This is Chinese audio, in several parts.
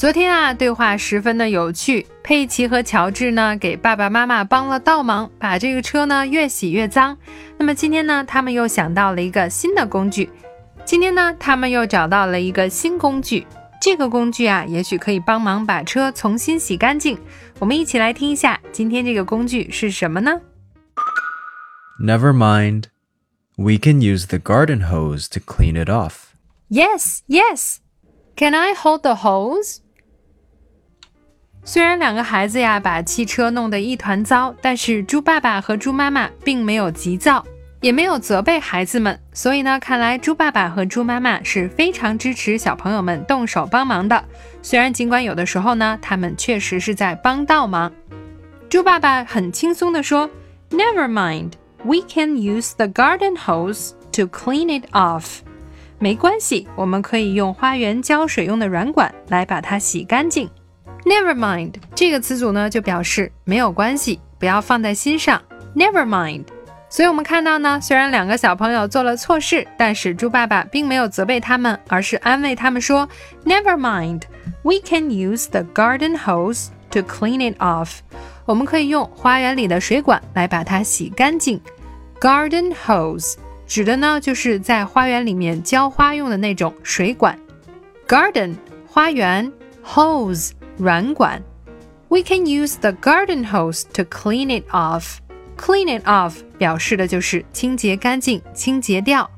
昨天啊，对话十分的有趣。佩奇和乔治呢，给爸爸妈妈帮了倒忙，把这个车呢越洗越脏。那么今天呢，他们又想到了一个新的工具。今天呢，他们又找到了一个新工具。这个工具啊，也许可以帮忙把车重新洗干净。我们一起来听一下，今天这个工具是什么呢？Never mind. We can use the garden hose to clean it off. Yes, yes. Can I hold the hose? 虽然两个孩子呀把汽车弄得一团糟，但是猪爸爸和猪妈妈并没有急躁，也没有责备孩子们。所以呢，看来猪爸爸和猪妈妈是非常支持小朋友们动手帮忙的。虽然尽管有的时候呢，他们确实是在帮倒忙。猪爸爸很轻松地说：“Never mind, we can use the garden hose to clean it off。”没关系，我们可以用花园浇水用的软管来把它洗干净。Never mind 这个词组呢，就表示没有关系，不要放在心上。Never mind。所以我们看到呢，虽然两个小朋友做了错事，但是猪爸爸并没有责备他们，而是安慰他们说：“Never mind, we can use the garden hose to clean it off。”我们可以用花园里的水管来把它洗干净。Garden hose 指的呢，就是在花园里面浇花用的那种水管。Garden 花园，hose 软管。We can use the garden hose to clean it off. Clean it off 表示的就是清洁干净、清洁掉。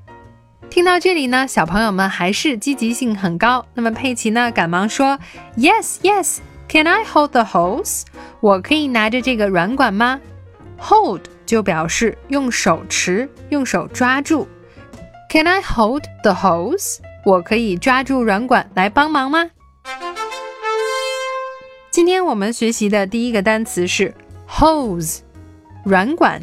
听到这里呢，小朋友们还是积极性很高。那么佩奇呢，赶忙说：“Yes, yes. Can I hold the hose？我可以拿着这个软管吗？Hold 就表示用手持、用手抓住。Can I hold the hose？我可以抓住软管来帮忙吗？ 今天我们学习的第一个单词是 hose，软管。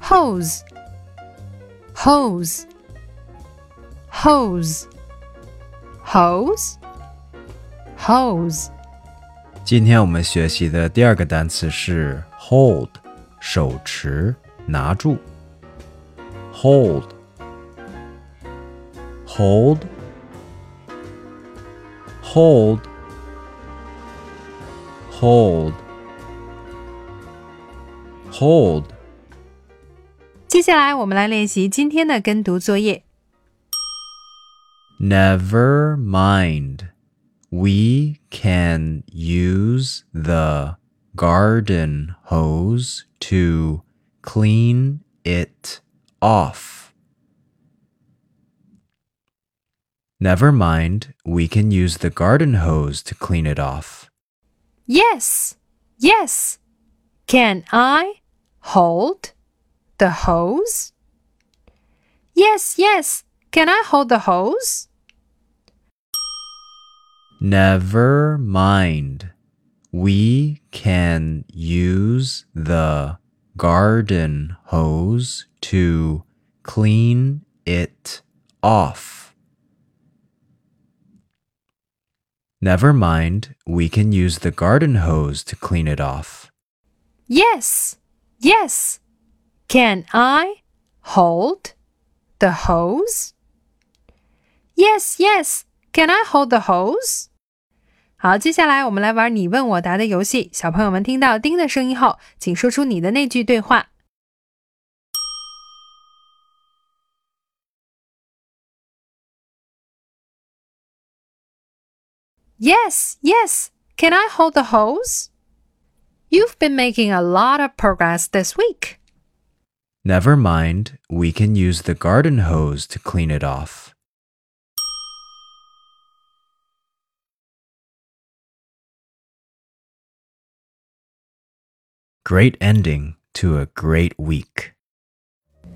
hose，hose，hose，hose，hose。今天我们学习的第二个单词是 hold，手持，拿住。hold，hold，hold hold，hold，hold，hold。接下来我们来练习今天的跟读作业。 Never mind. We can use the garden hose to clean it off. Never mind. We can use the garden hose to clean it off. Yes, yes. Can I hold the hose? Yes, yes. Can I hold the hose? Never mind. We can use the garden hose to clean it off. Never mind. We can use the garden hose to clean it off. Yes, yes. Can I hold the hose? Yes, yes. Can I hold the hose? 好，接下来我们来玩你问我答的游戏。小朋友们听到“叮”的声音后，请说出你的那句对话。 Yes, yes. Can I hold the hose? You've been making a lot of progress this week. Never mind. We can use the garden hose to clean it off. Great ending to a great week.